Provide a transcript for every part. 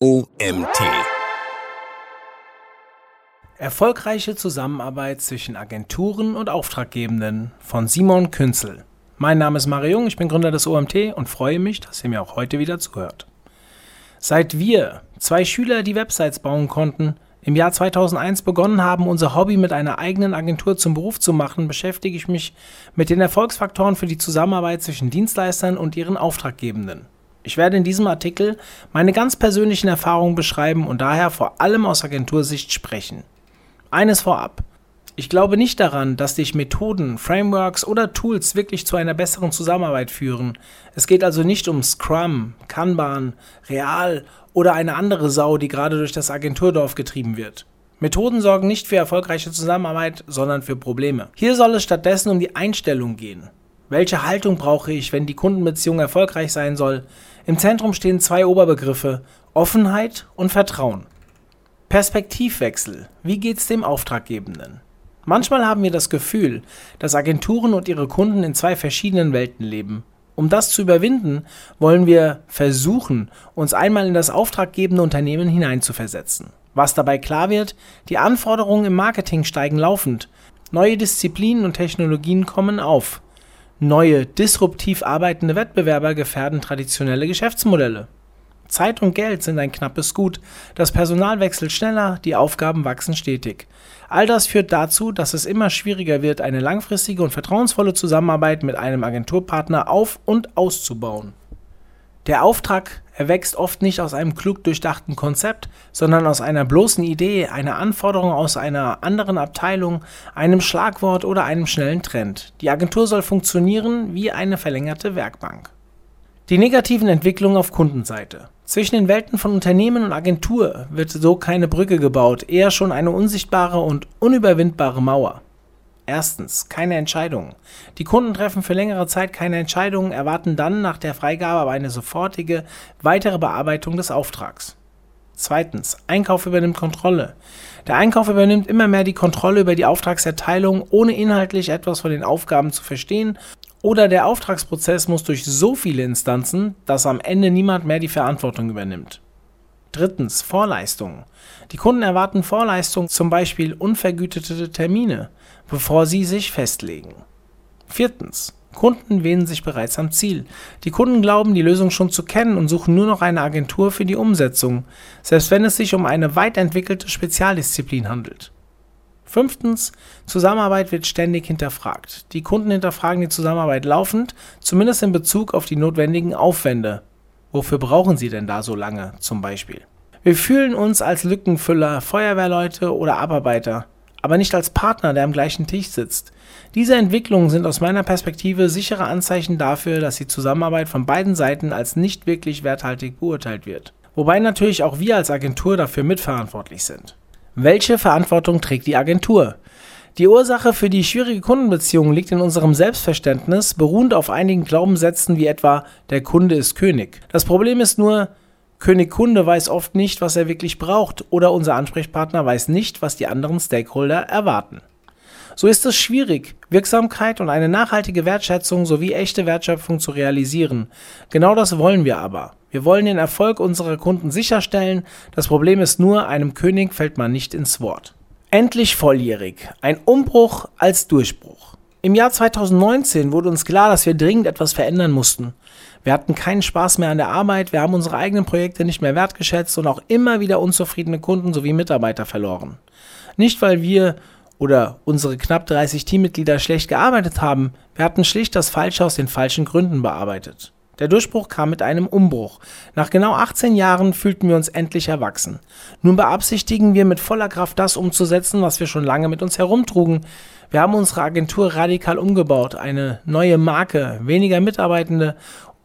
OMT. Erfolgreiche Zusammenarbeit zwischen Agenturen und Auftraggebenden von Simon Künzel. Mein Name ist Mario Jung, ich bin Gründer des OMT und freue mich, dass ihr mir auch heute wieder zuhört. Seit wir, zwei Schüler, die Websites bauen konnten, im Jahr 2001 begonnen haben, unser Hobby mit einer eigenen Agentur zum Beruf zu machen, beschäftige ich mich mit den Erfolgsfaktoren für die Zusammenarbeit zwischen Dienstleistern und ihren Auftraggebenden. Ich werde in diesem Artikel meine ganz persönlichen Erfahrungen beschreiben und daher vor allem aus Agentursicht sprechen. Eines vorab. Ich glaube nicht daran, dass dich Methoden, Frameworks oder Tools wirklich zu einer besseren Zusammenarbeit führen. Es geht also nicht um Scrum, Kanban, Real oder eine andere Sau, die gerade durch das Agenturdorf getrieben wird. Methoden sorgen nicht für erfolgreiche Zusammenarbeit, sondern für Probleme. Hier soll es stattdessen um die Einstellung gehen. Welche Haltung brauche ich, wenn die Kundenbeziehung erfolgreich sein soll? Im Zentrum stehen zwei Oberbegriffe: Offenheit und Vertrauen. Perspektivwechsel. Wie geht's dem Auftraggebenden? Manchmal haben wir das Gefühl, dass Agenturen und ihre Kunden in zwei verschiedenen Welten leben. Um das zu überwinden, wollen wir versuchen, uns einmal in das auftraggebende Unternehmen hineinzuversetzen. Was dabei klar wird, die Anforderungen im Marketing steigen laufend. Neue Disziplinen und Technologien kommen auf. Neue, disruptiv arbeitende Wettbewerber gefährden traditionelle Geschäftsmodelle. Zeit und Geld sind ein knappes Gut, das Personal wechselt schneller, die Aufgaben wachsen stetig. All das führt dazu, dass es immer schwieriger wird, eine langfristige und vertrauensvolle Zusammenarbeit mit einem Agenturpartner auf und auszubauen. Der Auftrag erwächst oft nicht aus einem klug durchdachten Konzept, sondern aus einer bloßen Idee, einer Anforderung aus einer anderen Abteilung, einem Schlagwort oder einem schnellen Trend. Die Agentur soll funktionieren wie eine verlängerte Werkbank. Die negativen Entwicklungen auf Kundenseite. Zwischen den Welten von Unternehmen und Agentur wird so keine Brücke gebaut, eher schon eine unsichtbare und unüberwindbare Mauer. Erstens, keine Entscheidungen. Die Kunden treffen für längere Zeit keine Entscheidungen, erwarten dann nach der Freigabe aber eine sofortige weitere Bearbeitung des Auftrags. Zweitens, Einkauf übernimmt Kontrolle. Der Einkauf übernimmt immer mehr die Kontrolle über die Auftragserteilung, ohne inhaltlich etwas von den Aufgaben zu verstehen, oder der Auftragsprozess muss durch so viele Instanzen, dass am Ende niemand mehr die Verantwortung übernimmt. Drittens, Vorleistungen. Die Kunden erwarten Vorleistungen, zum Beispiel unvergütete Termine, bevor sie sich festlegen. Viertens, Kunden wähnen sich bereits am Ziel. Die Kunden glauben, die Lösung schon zu kennen und suchen nur noch eine Agentur für die Umsetzung, selbst wenn es sich um eine weit entwickelte Spezialdisziplin handelt. Fünftens, Zusammenarbeit wird ständig hinterfragt. Die Kunden hinterfragen die Zusammenarbeit laufend, zumindest in Bezug auf die notwendigen Aufwände. Wofür brauchen Sie denn da so lange zum Beispiel? Wir fühlen uns als Lückenfüller, Feuerwehrleute oder Abarbeiter, aber nicht als Partner, der am gleichen Tisch sitzt. Diese Entwicklungen sind aus meiner Perspektive sichere Anzeichen dafür, dass die Zusammenarbeit von beiden Seiten als nicht wirklich werthaltig beurteilt wird. Wobei natürlich auch wir als Agentur dafür mitverantwortlich sind. Welche Verantwortung trägt die Agentur? Die Ursache für die schwierige Kundenbeziehung liegt in unserem Selbstverständnis, beruhend auf einigen Glaubenssätzen wie etwa der Kunde ist König. Das Problem ist nur, König Kunde weiß oft nicht, was er wirklich braucht, oder unser Ansprechpartner weiß nicht, was die anderen Stakeholder erwarten. So ist es schwierig, Wirksamkeit und eine nachhaltige Wertschätzung sowie echte Wertschöpfung zu realisieren. Genau das wollen wir aber. Wir wollen den Erfolg unserer Kunden sicherstellen. Das Problem ist nur, einem König fällt man nicht ins Wort. Endlich volljährig. Ein Umbruch als Durchbruch. Im Jahr 2019 wurde uns klar, dass wir dringend etwas verändern mussten. Wir hatten keinen Spaß mehr an der Arbeit, wir haben unsere eigenen Projekte nicht mehr wertgeschätzt und auch immer wieder unzufriedene Kunden sowie Mitarbeiter verloren. Nicht, weil wir oder unsere knapp 30 Teammitglieder schlecht gearbeitet haben, wir hatten schlicht das Falsche aus den falschen Gründen bearbeitet. Der Durchbruch kam mit einem Umbruch. Nach genau 18 Jahren fühlten wir uns endlich erwachsen. Nun beabsichtigen wir mit voller Kraft das umzusetzen, was wir schon lange mit uns herumtrugen. Wir haben unsere Agentur radikal umgebaut, eine neue Marke, weniger Mitarbeitende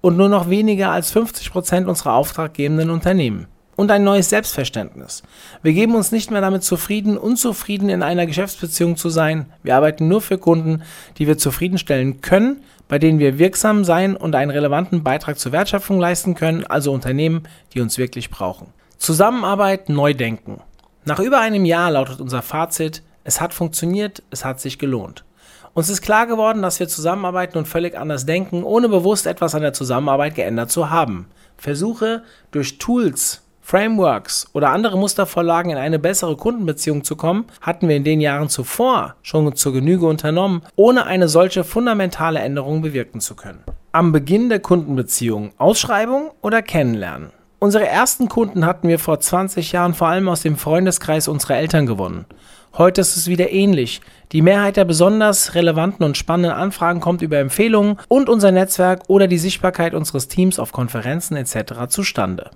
und nur noch weniger als 50 Prozent unserer auftraggebenden Unternehmen. Und ein neues Selbstverständnis. Wir geben uns nicht mehr damit zufrieden, unzufrieden in einer Geschäftsbeziehung zu sein. Wir arbeiten nur für Kunden, die wir zufriedenstellen können bei denen wir wirksam sein und einen relevanten Beitrag zur Wertschöpfung leisten können, also Unternehmen, die uns wirklich brauchen. Zusammenarbeit neu denken. Nach über einem Jahr lautet unser Fazit, es hat funktioniert, es hat sich gelohnt. Uns ist klar geworden, dass wir zusammenarbeiten und völlig anders denken, ohne bewusst etwas an der Zusammenarbeit geändert zu haben. Versuche durch Tools Frameworks oder andere Mustervorlagen in eine bessere Kundenbeziehung zu kommen, hatten wir in den Jahren zuvor schon zur Genüge unternommen, ohne eine solche fundamentale Änderung bewirken zu können. Am Beginn der Kundenbeziehung Ausschreibung oder Kennenlernen. Unsere ersten Kunden hatten wir vor 20 Jahren vor allem aus dem Freundeskreis unserer Eltern gewonnen. Heute ist es wieder ähnlich. Die Mehrheit der besonders relevanten und spannenden Anfragen kommt über Empfehlungen und unser Netzwerk oder die Sichtbarkeit unseres Teams auf Konferenzen etc. zustande.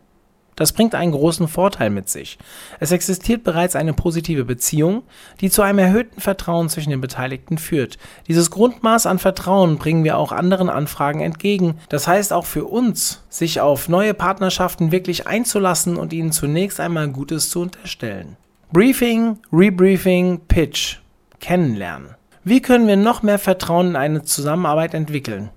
Das bringt einen großen Vorteil mit sich. Es existiert bereits eine positive Beziehung, die zu einem erhöhten Vertrauen zwischen den Beteiligten führt. Dieses Grundmaß an Vertrauen bringen wir auch anderen Anfragen entgegen. Das heißt auch für uns, sich auf neue Partnerschaften wirklich einzulassen und ihnen zunächst einmal Gutes zu unterstellen. Briefing, Rebriefing, Pitch. Kennenlernen. Wie können wir noch mehr Vertrauen in eine Zusammenarbeit entwickeln?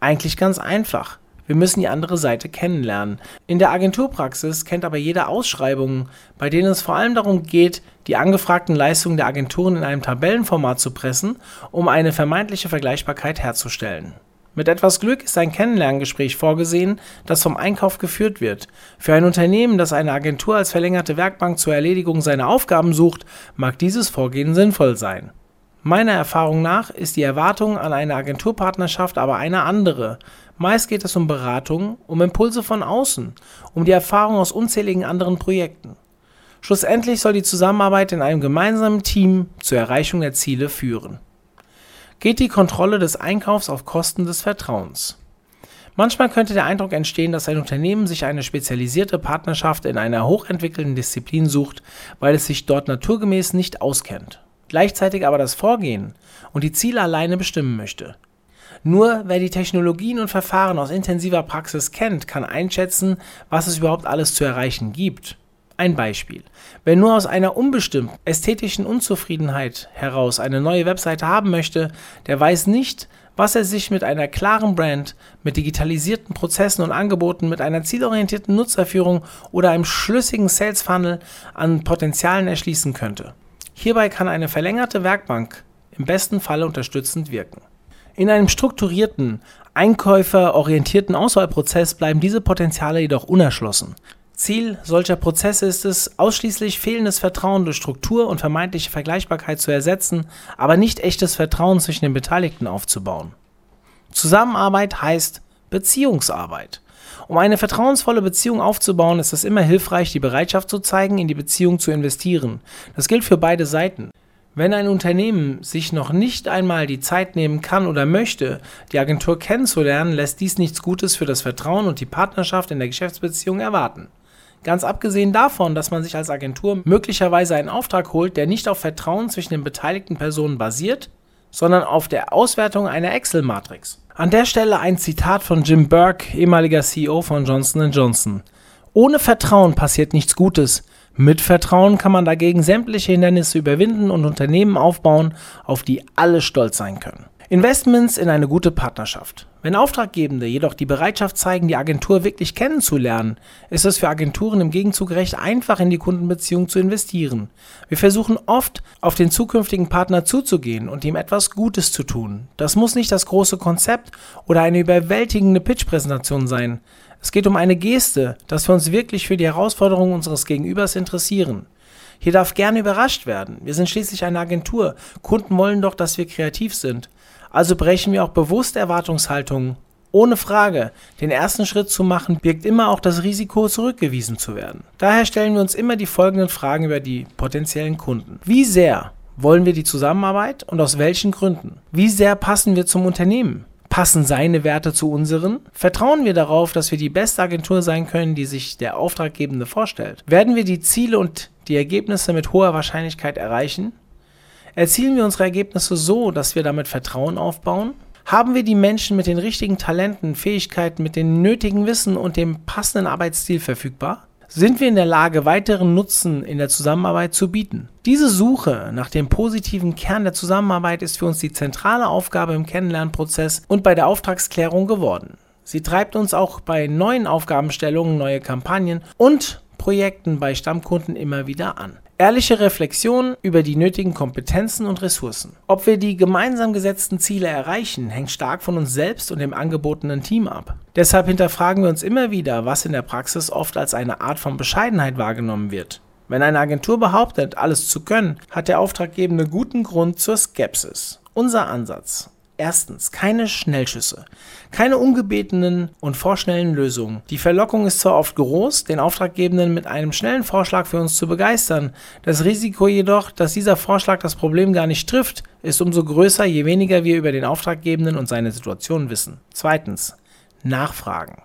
Eigentlich ganz einfach. Wir müssen die andere Seite kennenlernen. In der Agenturpraxis kennt aber jeder Ausschreibungen, bei denen es vor allem darum geht, die angefragten Leistungen der Agenturen in einem Tabellenformat zu pressen, um eine vermeintliche Vergleichbarkeit herzustellen. Mit etwas Glück ist ein Kennenlerngespräch vorgesehen, das vom Einkauf geführt wird. Für ein Unternehmen, das eine Agentur als verlängerte Werkbank zur Erledigung seiner Aufgaben sucht, mag dieses Vorgehen sinnvoll sein. Meiner Erfahrung nach ist die Erwartung an eine Agenturpartnerschaft aber eine andere. Meist geht es um Beratung, um Impulse von außen, um die Erfahrung aus unzähligen anderen Projekten. Schlussendlich soll die Zusammenarbeit in einem gemeinsamen Team zur Erreichung der Ziele führen geht die Kontrolle des Einkaufs auf Kosten des Vertrauens. Manchmal könnte der Eindruck entstehen, dass ein Unternehmen sich eine spezialisierte Partnerschaft in einer hochentwickelten Disziplin sucht, weil es sich dort naturgemäß nicht auskennt, gleichzeitig aber das Vorgehen und die Ziele alleine bestimmen möchte. Nur wer die Technologien und Verfahren aus intensiver Praxis kennt, kann einschätzen, was es überhaupt alles zu erreichen gibt. Ein Beispiel. Wer nur aus einer unbestimmten ästhetischen Unzufriedenheit heraus eine neue Webseite haben möchte, der weiß nicht, was er sich mit einer klaren Brand, mit digitalisierten Prozessen und Angeboten, mit einer zielorientierten Nutzerführung oder einem schlüssigen Sales Funnel an Potenzialen erschließen könnte. Hierbei kann eine verlängerte Werkbank im besten Falle unterstützend wirken. In einem strukturierten, einkäuferorientierten Auswahlprozess bleiben diese Potenziale jedoch unerschlossen. Ziel solcher Prozesse ist es, ausschließlich fehlendes Vertrauen durch Struktur und vermeintliche Vergleichbarkeit zu ersetzen, aber nicht echtes Vertrauen zwischen den Beteiligten aufzubauen. Zusammenarbeit heißt Beziehungsarbeit. Um eine vertrauensvolle Beziehung aufzubauen, ist es immer hilfreich, die Bereitschaft zu zeigen, in die Beziehung zu investieren. Das gilt für beide Seiten. Wenn ein Unternehmen sich noch nicht einmal die Zeit nehmen kann oder möchte, die Agentur kennenzulernen, lässt dies nichts Gutes für das Vertrauen und die Partnerschaft in der Geschäftsbeziehung erwarten. Ganz abgesehen davon, dass man sich als Agentur möglicherweise einen Auftrag holt, der nicht auf Vertrauen zwischen den beteiligten Personen basiert, sondern auf der Auswertung einer Excel-Matrix. An der Stelle ein Zitat von Jim Burke, ehemaliger CEO von Johnson Johnson. Ohne Vertrauen passiert nichts Gutes. Mit Vertrauen kann man dagegen sämtliche Hindernisse überwinden und Unternehmen aufbauen, auf die alle stolz sein können. Investments in eine gute Partnerschaft. Wenn Auftraggebende jedoch die Bereitschaft zeigen, die Agentur wirklich kennenzulernen, ist es für Agenturen im Gegenzug recht einfach, in die Kundenbeziehung zu investieren. Wir versuchen oft, auf den zukünftigen Partner zuzugehen und ihm etwas Gutes zu tun. Das muss nicht das große Konzept oder eine überwältigende Pitch-Präsentation sein. Es geht um eine Geste, dass wir uns wirklich für die Herausforderungen unseres Gegenübers interessieren. Hier darf gerne überrascht werden. Wir sind schließlich eine Agentur. Kunden wollen doch, dass wir kreativ sind. Also brechen wir auch bewusst Erwartungshaltungen. Ohne Frage, den ersten Schritt zu machen, birgt immer auch das Risiko, zurückgewiesen zu werden. Daher stellen wir uns immer die folgenden Fragen über die potenziellen Kunden. Wie sehr wollen wir die Zusammenarbeit und aus welchen Gründen? Wie sehr passen wir zum Unternehmen? Passen seine Werte zu unseren? Vertrauen wir darauf, dass wir die beste Agentur sein können, die sich der Auftraggebende vorstellt? Werden wir die Ziele und die Ergebnisse mit hoher Wahrscheinlichkeit erreichen? Erzielen wir unsere Ergebnisse so, dass wir damit Vertrauen aufbauen? Haben wir die Menschen mit den richtigen Talenten, Fähigkeiten, mit dem nötigen Wissen und dem passenden Arbeitsstil verfügbar? Sind wir in der Lage, weiteren Nutzen in der Zusammenarbeit zu bieten? Diese Suche nach dem positiven Kern der Zusammenarbeit ist für uns die zentrale Aufgabe im Kennenlernprozess und bei der Auftragsklärung geworden. Sie treibt uns auch bei neuen Aufgabenstellungen, neue Kampagnen und Projekten bei Stammkunden immer wieder an. Ehrliche Reflexion über die nötigen Kompetenzen und Ressourcen. Ob wir die gemeinsam gesetzten Ziele erreichen, hängt stark von uns selbst und dem angebotenen Team ab. Deshalb hinterfragen wir uns immer wieder, was in der Praxis oft als eine Art von Bescheidenheit wahrgenommen wird. Wenn eine Agentur behauptet, alles zu können, hat der Auftraggebende guten Grund zur Skepsis. Unser Ansatz. Erstens, keine Schnellschüsse, keine ungebetenen und vorschnellen Lösungen. Die Verlockung ist zwar oft groß, den Auftraggebenden mit einem schnellen Vorschlag für uns zu begeistern, das Risiko jedoch, dass dieser Vorschlag das Problem gar nicht trifft, ist umso größer, je weniger wir über den Auftraggebenden und seine Situation wissen. Zweitens, Nachfragen.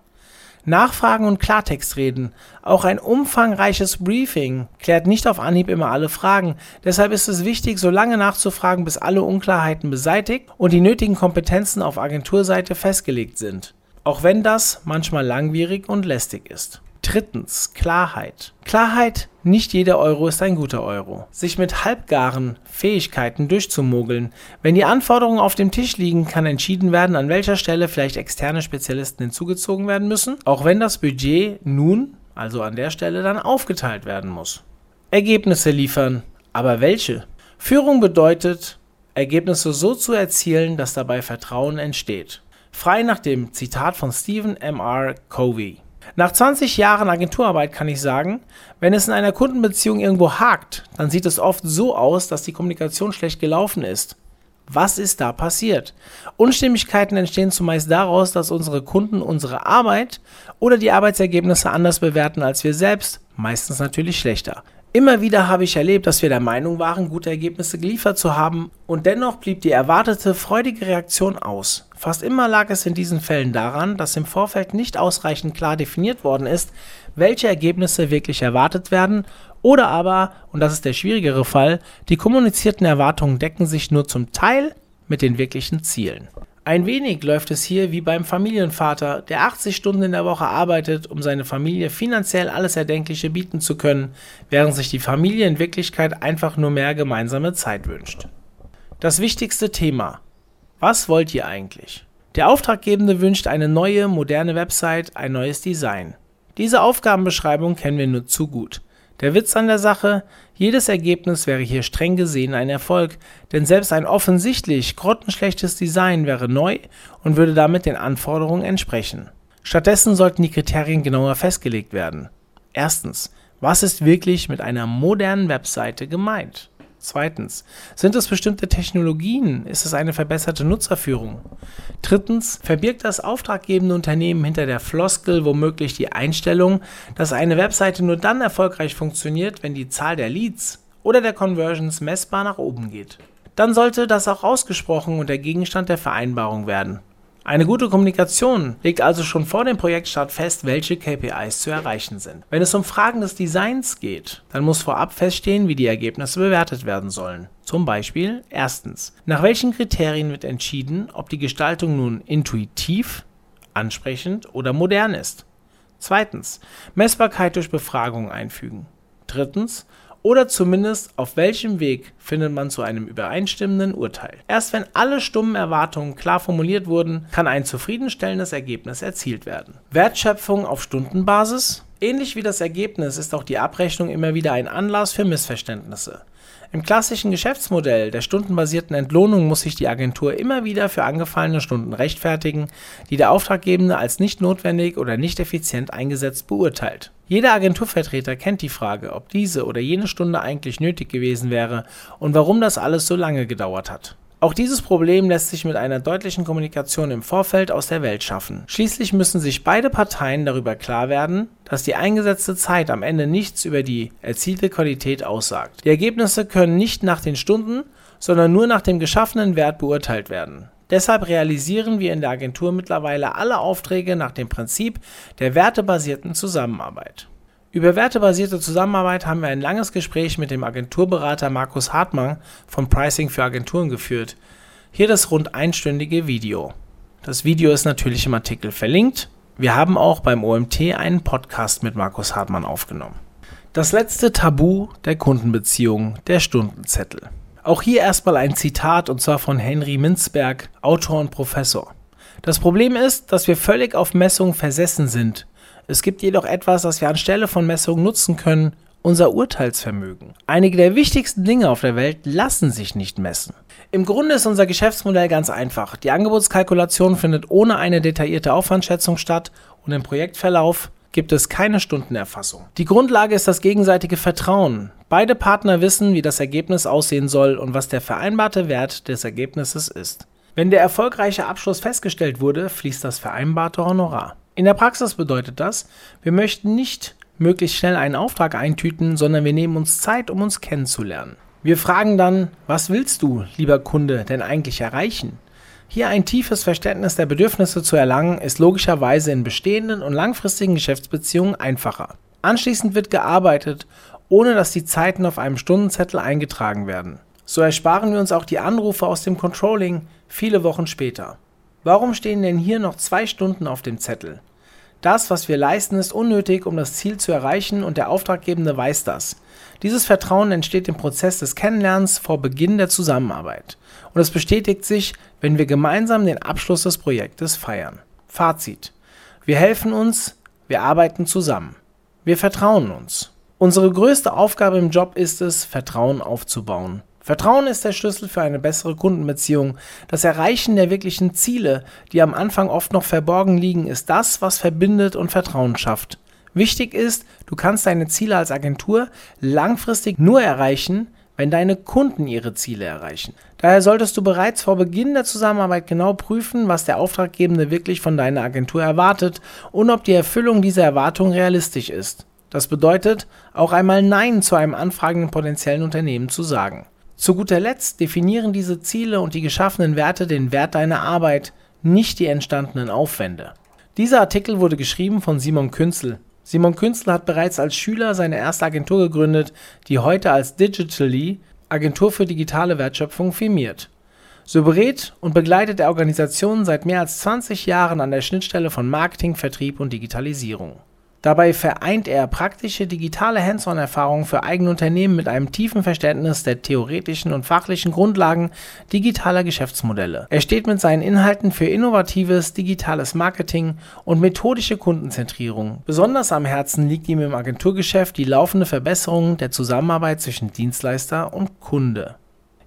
Nachfragen und Klartext reden. Auch ein umfangreiches Briefing klärt nicht auf Anhieb immer alle Fragen. Deshalb ist es wichtig, so lange nachzufragen, bis alle Unklarheiten beseitigt und die nötigen Kompetenzen auf Agenturseite festgelegt sind. Auch wenn das manchmal langwierig und lästig ist. Drittens, Klarheit. Klarheit, nicht jeder Euro ist ein guter Euro. Sich mit halbgaren Fähigkeiten durchzumogeln. Wenn die Anforderungen auf dem Tisch liegen, kann entschieden werden, an welcher Stelle vielleicht externe Spezialisten hinzugezogen werden müssen, auch wenn das Budget nun, also an der Stelle, dann aufgeteilt werden muss. Ergebnisse liefern, aber welche? Führung bedeutet, Ergebnisse so zu erzielen, dass dabei Vertrauen entsteht. Frei nach dem Zitat von Stephen M. R. Covey. Nach 20 Jahren Agenturarbeit kann ich sagen, wenn es in einer Kundenbeziehung irgendwo hakt, dann sieht es oft so aus, dass die Kommunikation schlecht gelaufen ist. Was ist da passiert? Unstimmigkeiten entstehen zumeist daraus, dass unsere Kunden unsere Arbeit oder die Arbeitsergebnisse anders bewerten als wir selbst, meistens natürlich schlechter. Immer wieder habe ich erlebt, dass wir der Meinung waren, gute Ergebnisse geliefert zu haben und dennoch blieb die erwartete freudige Reaktion aus. Fast immer lag es in diesen Fällen daran, dass im Vorfeld nicht ausreichend klar definiert worden ist, welche Ergebnisse wirklich erwartet werden oder aber, und das ist der schwierigere Fall, die kommunizierten Erwartungen decken sich nur zum Teil mit den wirklichen Zielen. Ein wenig läuft es hier wie beim Familienvater, der 80 Stunden in der Woche arbeitet, um seine Familie finanziell alles Erdenkliche bieten zu können, während sich die Familie in Wirklichkeit einfach nur mehr gemeinsame Zeit wünscht. Das wichtigste Thema. Was wollt ihr eigentlich? Der Auftraggebende wünscht eine neue, moderne Website, ein neues Design. Diese Aufgabenbeschreibung kennen wir nur zu gut. Der Witz an der Sache, jedes Ergebnis wäre hier streng gesehen ein Erfolg, denn selbst ein offensichtlich grottenschlechtes Design wäre neu und würde damit den Anforderungen entsprechen. Stattdessen sollten die Kriterien genauer festgelegt werden. Erstens, was ist wirklich mit einer modernen Webseite gemeint? Zweitens, sind es bestimmte Technologien? Ist es eine verbesserte Nutzerführung? Drittens, verbirgt das auftraggebende Unternehmen hinter der Floskel womöglich die Einstellung, dass eine Webseite nur dann erfolgreich funktioniert, wenn die Zahl der Leads oder der Conversions messbar nach oben geht? Dann sollte das auch ausgesprochen und der Gegenstand der Vereinbarung werden. Eine gute Kommunikation legt also schon vor dem Projektstart fest, welche KPIs zu erreichen sind. Wenn es um Fragen des Designs geht, dann muss vorab feststehen, wie die Ergebnisse bewertet werden sollen. Zum Beispiel erstens, nach welchen Kriterien wird entschieden, ob die Gestaltung nun intuitiv, ansprechend oder modern ist. Zweitens, Messbarkeit durch Befragung einfügen. Drittens, oder zumindest auf welchem Weg findet man zu einem übereinstimmenden Urteil. Erst wenn alle stummen Erwartungen klar formuliert wurden, kann ein zufriedenstellendes Ergebnis erzielt werden. Wertschöpfung auf Stundenbasis? Ähnlich wie das Ergebnis ist auch die Abrechnung immer wieder ein Anlass für Missverständnisse. Im klassischen Geschäftsmodell der stundenbasierten Entlohnung muss sich die Agentur immer wieder für angefallene Stunden rechtfertigen, die der Auftraggebende als nicht notwendig oder nicht effizient eingesetzt beurteilt. Jeder Agenturvertreter kennt die Frage, ob diese oder jene Stunde eigentlich nötig gewesen wäre und warum das alles so lange gedauert hat. Auch dieses Problem lässt sich mit einer deutlichen Kommunikation im Vorfeld aus der Welt schaffen. Schließlich müssen sich beide Parteien darüber klar werden, dass die eingesetzte Zeit am Ende nichts über die erzielte Qualität aussagt. Die Ergebnisse können nicht nach den Stunden, sondern nur nach dem geschaffenen Wert beurteilt werden. Deshalb realisieren wir in der Agentur mittlerweile alle Aufträge nach dem Prinzip der wertebasierten Zusammenarbeit. Über wertebasierte Zusammenarbeit haben wir ein langes Gespräch mit dem Agenturberater Markus Hartmann von Pricing für Agenturen geführt. Hier das rund einstündige Video. Das Video ist natürlich im Artikel verlinkt. Wir haben auch beim OMT einen Podcast mit Markus Hartmann aufgenommen. Das letzte Tabu der Kundenbeziehung, der Stundenzettel. Auch hier erstmal ein Zitat und zwar von Henry Minzberg, Autor und Professor. Das Problem ist, dass wir völlig auf Messungen versessen sind es gibt jedoch etwas, das wir anstelle von Messungen nutzen können, unser Urteilsvermögen. Einige der wichtigsten Dinge auf der Welt lassen sich nicht messen. Im Grunde ist unser Geschäftsmodell ganz einfach. Die Angebotskalkulation findet ohne eine detaillierte Aufwandschätzung statt und im Projektverlauf gibt es keine Stundenerfassung. Die Grundlage ist das gegenseitige Vertrauen. Beide Partner wissen, wie das Ergebnis aussehen soll und was der vereinbarte Wert des Ergebnisses ist. Wenn der erfolgreiche Abschluss festgestellt wurde, fließt das vereinbarte Honorar. In der Praxis bedeutet das, wir möchten nicht möglichst schnell einen Auftrag eintüten, sondern wir nehmen uns Zeit, um uns kennenzulernen. Wir fragen dann, was willst du, lieber Kunde, denn eigentlich erreichen? Hier ein tiefes Verständnis der Bedürfnisse zu erlangen, ist logischerweise in bestehenden und langfristigen Geschäftsbeziehungen einfacher. Anschließend wird gearbeitet, ohne dass die Zeiten auf einem Stundenzettel eingetragen werden. So ersparen wir uns auch die Anrufe aus dem Controlling viele Wochen später. Warum stehen denn hier noch zwei Stunden auf dem Zettel? Das, was wir leisten, ist unnötig, um das Ziel zu erreichen und der Auftraggebende weiß das. Dieses Vertrauen entsteht im Prozess des Kennenlernens vor Beginn der Zusammenarbeit. Und es bestätigt sich, wenn wir gemeinsam den Abschluss des Projektes feiern. Fazit. Wir helfen uns, wir arbeiten zusammen. Wir vertrauen uns. Unsere größte Aufgabe im Job ist es, Vertrauen aufzubauen. Vertrauen ist der Schlüssel für eine bessere Kundenbeziehung. Das Erreichen der wirklichen Ziele, die am Anfang oft noch verborgen liegen, ist das, was verbindet und Vertrauen schafft. Wichtig ist, du kannst deine Ziele als Agentur langfristig nur erreichen, wenn deine Kunden ihre Ziele erreichen. Daher solltest du bereits vor Beginn der Zusammenarbeit genau prüfen, was der Auftraggebende wirklich von deiner Agentur erwartet und ob die Erfüllung dieser Erwartung realistisch ist. Das bedeutet, auch einmal Nein zu einem anfragenden potenziellen Unternehmen zu sagen. Zu guter Letzt definieren diese Ziele und die geschaffenen Werte den Wert deiner Arbeit, nicht die entstandenen Aufwände. Dieser Artikel wurde geschrieben von Simon Künzel. Simon Künzel hat bereits als Schüler seine erste Agentur gegründet, die heute als Digitally Agentur für digitale Wertschöpfung firmiert. So berät und begleitet er Organisationen seit mehr als 20 Jahren an der Schnittstelle von Marketing, Vertrieb und Digitalisierung. Dabei vereint er praktische digitale Hands-on-Erfahrungen für eigene Unternehmen mit einem tiefen Verständnis der theoretischen und fachlichen Grundlagen digitaler Geschäftsmodelle. Er steht mit seinen Inhalten für innovatives digitales Marketing und methodische Kundenzentrierung. Besonders am Herzen liegt ihm im Agenturgeschäft die laufende Verbesserung der Zusammenarbeit zwischen Dienstleister und Kunde.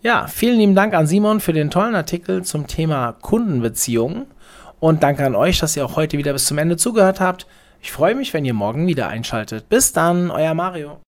Ja, vielen lieben Dank an Simon für den tollen Artikel zum Thema Kundenbeziehungen und danke an euch, dass ihr auch heute wieder bis zum Ende zugehört habt. Ich freue mich, wenn ihr morgen wieder einschaltet. Bis dann, euer Mario.